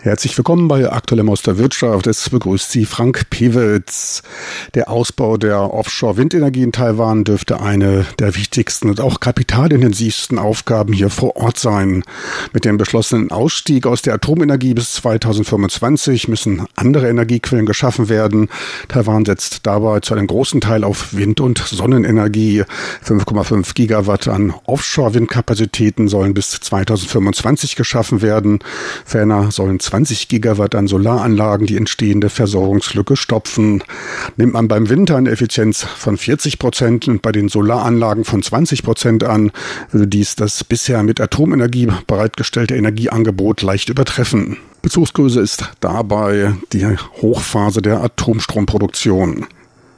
Herzlich willkommen bei Aktuellem aus der Wirtschaft. Es begrüßt Sie Frank Pewitz. Der Ausbau der Offshore-Windenergie in Taiwan dürfte eine der wichtigsten und auch kapitalintensivsten Aufgaben hier vor Ort sein. Mit dem beschlossenen Ausstieg aus der Atomenergie bis 2025 müssen andere Energiequellen geschaffen werden. Taiwan setzt dabei zu einem großen Teil auf Wind- und Sonnenenergie. 5,5 Gigawatt an Offshore-Windkapazitäten sollen bis 2025 geschaffen werden. Ferner sollen 20 Gigawatt an Solaranlagen die entstehende Versorgungslücke stopfen. Nimmt man beim Winter eine Effizienz von 40 Prozent und bei den Solaranlagen von 20 Prozent an, würde dies das bisher mit Atomenergie bereitgestellte Energieangebot leicht übertreffen. Bezugsgröße ist dabei die Hochphase der Atomstromproduktion.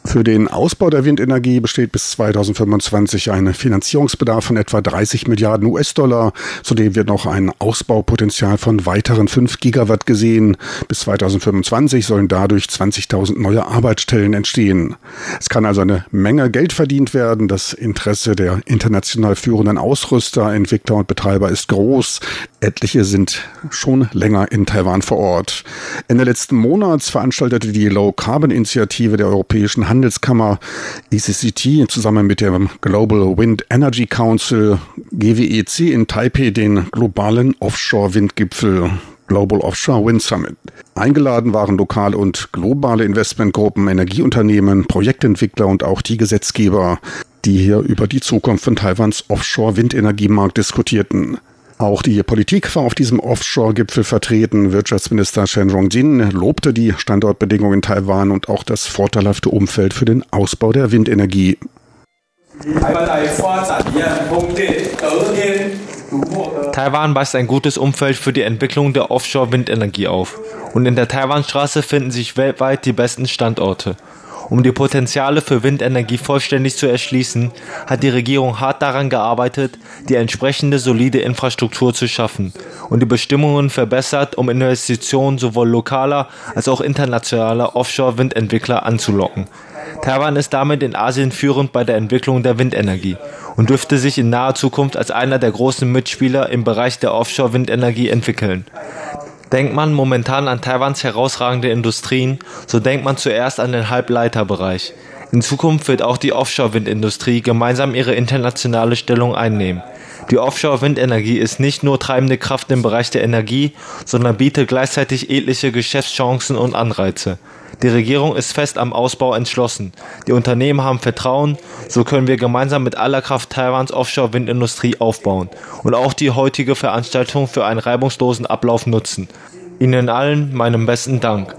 Für den Ausbau der Windenergie besteht bis 2025 ein Finanzierungsbedarf von etwa 30 Milliarden US-Dollar. Zudem wird noch ein Ausbaupotenzial von weiteren 5 Gigawatt gesehen. Bis 2025 sollen dadurch 20.000 neue Arbeitsstellen entstehen. Es kann also eine Menge Geld verdient werden. Das Interesse der international führenden Ausrüster, Entwickler und Betreiber ist groß. Etliche sind schon länger in Taiwan vor Ort. Ende letzten Monats veranstaltete die Low Carbon Initiative der Europäischen Handelskammer ECCT zusammen mit dem Global Wind Energy Council GWEC in Taipei den globalen Offshore-Windgipfel. Global Offshore Wind Summit. Eingeladen waren lokale und globale Investmentgruppen, Energieunternehmen, Projektentwickler und auch die Gesetzgeber, die hier über die Zukunft von Taiwans Offshore-Windenergiemarkt diskutierten. Auch die Politik war auf diesem Offshore-Gipfel vertreten. Wirtschaftsminister Shen Rongjin lobte die Standortbedingungen in Taiwan und auch das vorteilhafte Umfeld für den Ausbau der Windenergie. Taiwan weist ein gutes Umfeld für die Entwicklung der Offshore-Windenergie auf. Und in der Taiwanstraße finden sich weltweit die besten Standorte. Um die Potenziale für Windenergie vollständig zu erschließen, hat die Regierung hart daran gearbeitet, die entsprechende solide Infrastruktur zu schaffen und die Bestimmungen verbessert, um Investitionen sowohl lokaler als auch internationaler Offshore-Windentwickler anzulocken. Taiwan ist damit in Asien führend bei der Entwicklung der Windenergie und dürfte sich in naher Zukunft als einer der großen Mitspieler im Bereich der Offshore-Windenergie entwickeln. Denkt man momentan an Taiwans herausragende Industrien, so denkt man zuerst an den Halbleiterbereich. In Zukunft wird auch die Offshore-Windindustrie gemeinsam ihre internationale Stellung einnehmen. Die Offshore-Windenergie ist nicht nur treibende Kraft im Bereich der Energie, sondern bietet gleichzeitig etliche Geschäftschancen und Anreize. Die Regierung ist fest am Ausbau entschlossen. Die Unternehmen haben Vertrauen, so können wir gemeinsam mit aller Kraft Taiwans Offshore-Windindustrie aufbauen und auch die heutige Veranstaltung für einen reibungslosen Ablauf nutzen. Ihnen allen meinen besten Dank.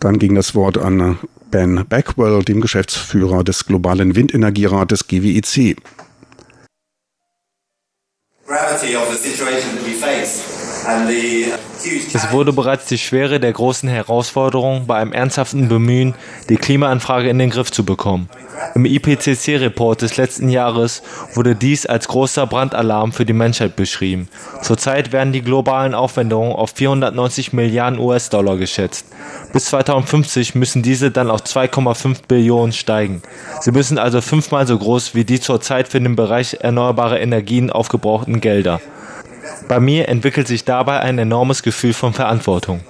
Dann ging das Wort an Ben Backwell, dem Geschäftsführer des globalen Windenergierates GWEC. gravity of the situation that we face and the Es wurde bereits die Schwere der großen Herausforderung bei einem ernsthaften Bemühen, die Klimaanfrage in den Griff zu bekommen. Im IPCC-Report des letzten Jahres wurde dies als großer Brandalarm für die Menschheit beschrieben. Zurzeit werden die globalen Aufwendungen auf 490 Milliarden US-Dollar geschätzt. Bis 2050 müssen diese dann auf 2,5 Billionen steigen. Sie müssen also fünfmal so groß wie die zurzeit für den Bereich erneuerbare Energien aufgebrauchten Gelder. Bei mir entwickelt sich dabei ein enormes Gefühl von Verantwortung,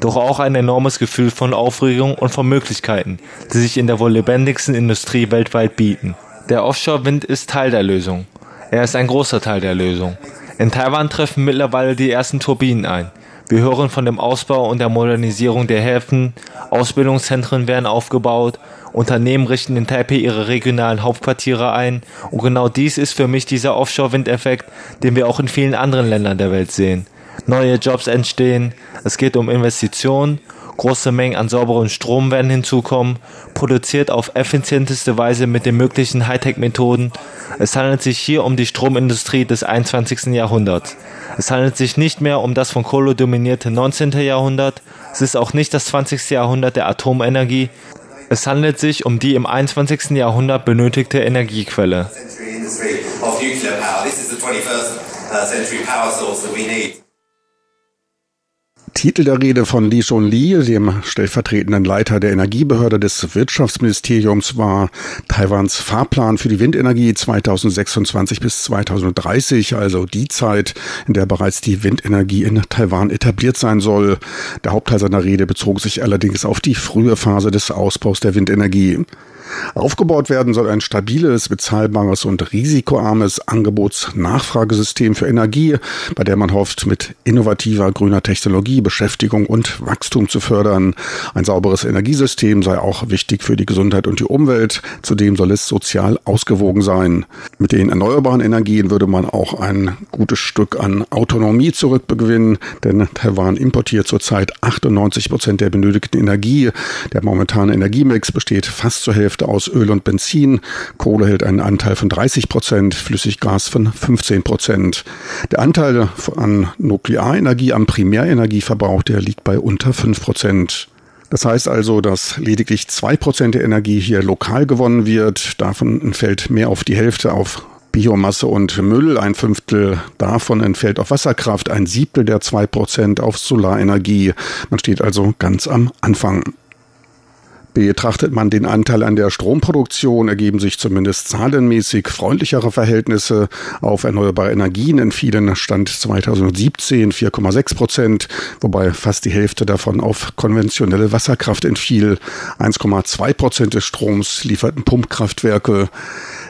doch auch ein enormes Gefühl von Aufregung und von Möglichkeiten, die sich in der wohl lebendigsten Industrie weltweit bieten. Der Offshore-Wind ist Teil der Lösung. Er ist ein großer Teil der Lösung. In Taiwan treffen mittlerweile die ersten Turbinen ein. Wir hören von dem Ausbau und der Modernisierung der Häfen, Ausbildungszentren werden aufgebaut, Unternehmen richten in Taipei ihre regionalen Hauptquartiere ein. Und genau dies ist für mich dieser Offshore-Windeffekt, den wir auch in vielen anderen Ländern der Welt sehen. Neue Jobs entstehen, es geht um Investitionen Große Mengen an sauberem Strom werden hinzukommen, produziert auf effizienteste Weise mit den möglichen Hightech-Methoden. Es handelt sich hier um die Stromindustrie des 21. Jahrhunderts. Es handelt sich nicht mehr um das von Kohle dominierte 19. Jahrhundert. Es ist auch nicht das 20. Jahrhundert der Atomenergie. Es handelt sich um die im 21. Jahrhundert benötigte Energiequelle. Titel der Rede von Li Shunli, dem stellvertretenden Leiter der Energiebehörde des Wirtschaftsministeriums, war Taiwans Fahrplan für die Windenergie 2026 bis 2030, also die Zeit, in der bereits die Windenergie in Taiwan etabliert sein soll. Der Hauptteil seiner Rede bezog sich allerdings auf die frühe Phase des Ausbaus der Windenergie. Aufgebaut werden soll ein stabiles, bezahlbares und risikoarmes Angebots-Nachfragesystem für Energie, bei der man hofft, mit innovativer grüner Technologie Beschäftigung und Wachstum zu fördern. Ein sauberes Energiesystem sei auch wichtig für die Gesundheit und die Umwelt. Zudem soll es sozial ausgewogen sein. Mit den erneuerbaren Energien würde man auch ein gutes Stück an Autonomie zurückgewinnen, denn Taiwan importiert zurzeit 98 Prozent der benötigten Energie. Der momentane Energiemix besteht fast zur Hälfte Hälfte aus Öl und Benzin. Kohle hält einen Anteil von 30 Prozent, Flüssiggas von 15 Prozent. Der Anteil an Nuklearenergie am Primärenergieverbrauch, der liegt bei unter 5 Prozent. Das heißt also, dass lediglich zwei Prozent der Energie hier lokal gewonnen wird. Davon entfällt mehr auf die Hälfte auf Biomasse und Müll, ein Fünftel davon entfällt auf Wasserkraft, ein Siebtel der zwei Prozent auf Solarenergie. Man steht also ganz am Anfang. Betrachtet man den Anteil an der Stromproduktion, ergeben sich zumindest zahlenmäßig freundlichere Verhältnisse. Auf erneuerbare Energien entfielen Stand 2017 4,6 Prozent, wobei fast die Hälfte davon auf konventionelle Wasserkraft entfiel. 1,2 Prozent des Stroms lieferten Pumpkraftwerke.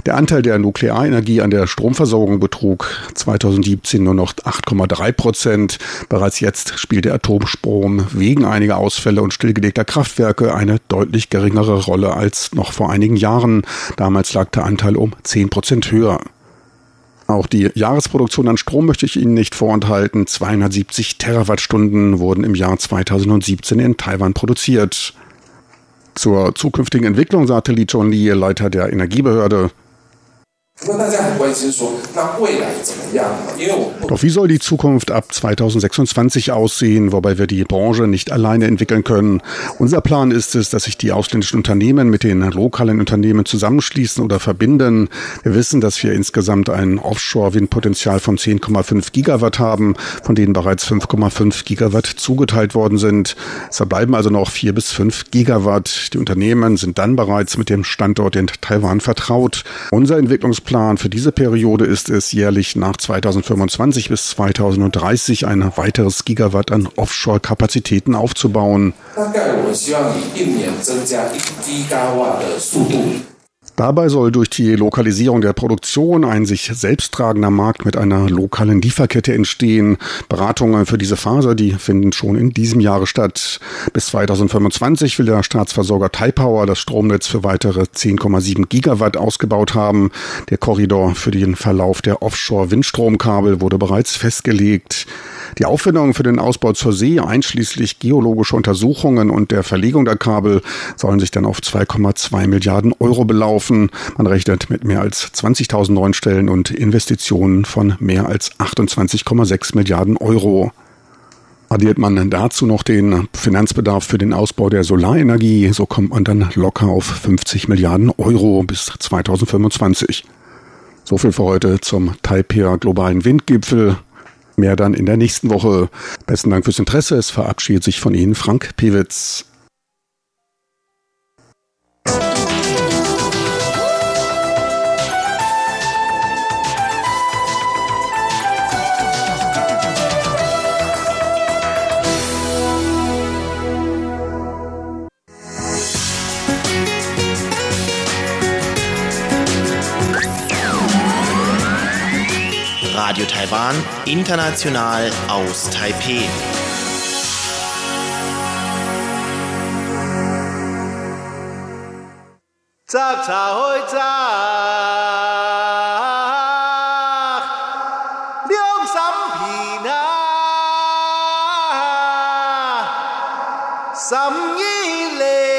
Der Anteil der Nuklearenergie an der Stromversorgung betrug 2017 nur noch 8,3 Prozent. Bereits jetzt spielt der Atomstrom wegen einiger Ausfälle und stillgelegter Kraftwerke eine deutlich geringere Rolle als noch vor einigen Jahren. Damals lag der Anteil um 10 Prozent höher. Auch die Jahresproduktion an Strom möchte ich Ihnen nicht vorenthalten. 270 Terawattstunden wurden im Jahr 2017 in Taiwan produziert. Zur zukünftigen Entwicklung sagte Li Chonli, Leiter der Energiebehörde, doch wie soll die Zukunft ab 2026 aussehen, wobei wir die Branche nicht alleine entwickeln können? Unser Plan ist es, dass sich die ausländischen Unternehmen mit den lokalen Unternehmen zusammenschließen oder verbinden. Wir wissen, dass wir insgesamt ein Offshore-Windpotenzial von 10,5 Gigawatt haben, von denen bereits 5,5 Gigawatt zugeteilt worden sind. Es verbleiben also noch 4 bis 5 Gigawatt. Die Unternehmen sind dann bereits mit dem Standort in Taiwan vertraut. Unser Entwicklungs Plan für diese Periode ist es, jährlich nach 2025 bis 2030 ein weiteres Gigawatt an Offshore-Kapazitäten aufzubauen. Dabei soll durch die Lokalisierung der Produktion ein sich selbst tragender Markt mit einer lokalen Lieferkette entstehen. Beratungen für diese Phase, die finden schon in diesem Jahre statt. Bis 2025 will der Staatsversorger Taipower das Stromnetz für weitere 10,7 Gigawatt ausgebaut haben. Der Korridor für den Verlauf der Offshore-Windstromkabel wurde bereits festgelegt. Die Aufwendungen für den Ausbau zur See, einschließlich geologischer Untersuchungen und der Verlegung der Kabel, sollen sich dann auf 2,2 Milliarden Euro belaufen. Man rechnet mit mehr als 20.000 neuen Stellen und Investitionen von mehr als 28,6 Milliarden Euro. Addiert man dazu noch den Finanzbedarf für den Ausbau der Solarenergie, so kommt man dann locker auf 50 Milliarden Euro bis 2025. So viel für heute zum Taipei Globalen Windgipfel. Mehr dann in der nächsten Woche. Besten Dank fürs Interesse. Es verabschiedet sich von Ihnen Frank Pewitz. Taiwan, international aus Taipeh. Zap, zap, hoi, Sam yi le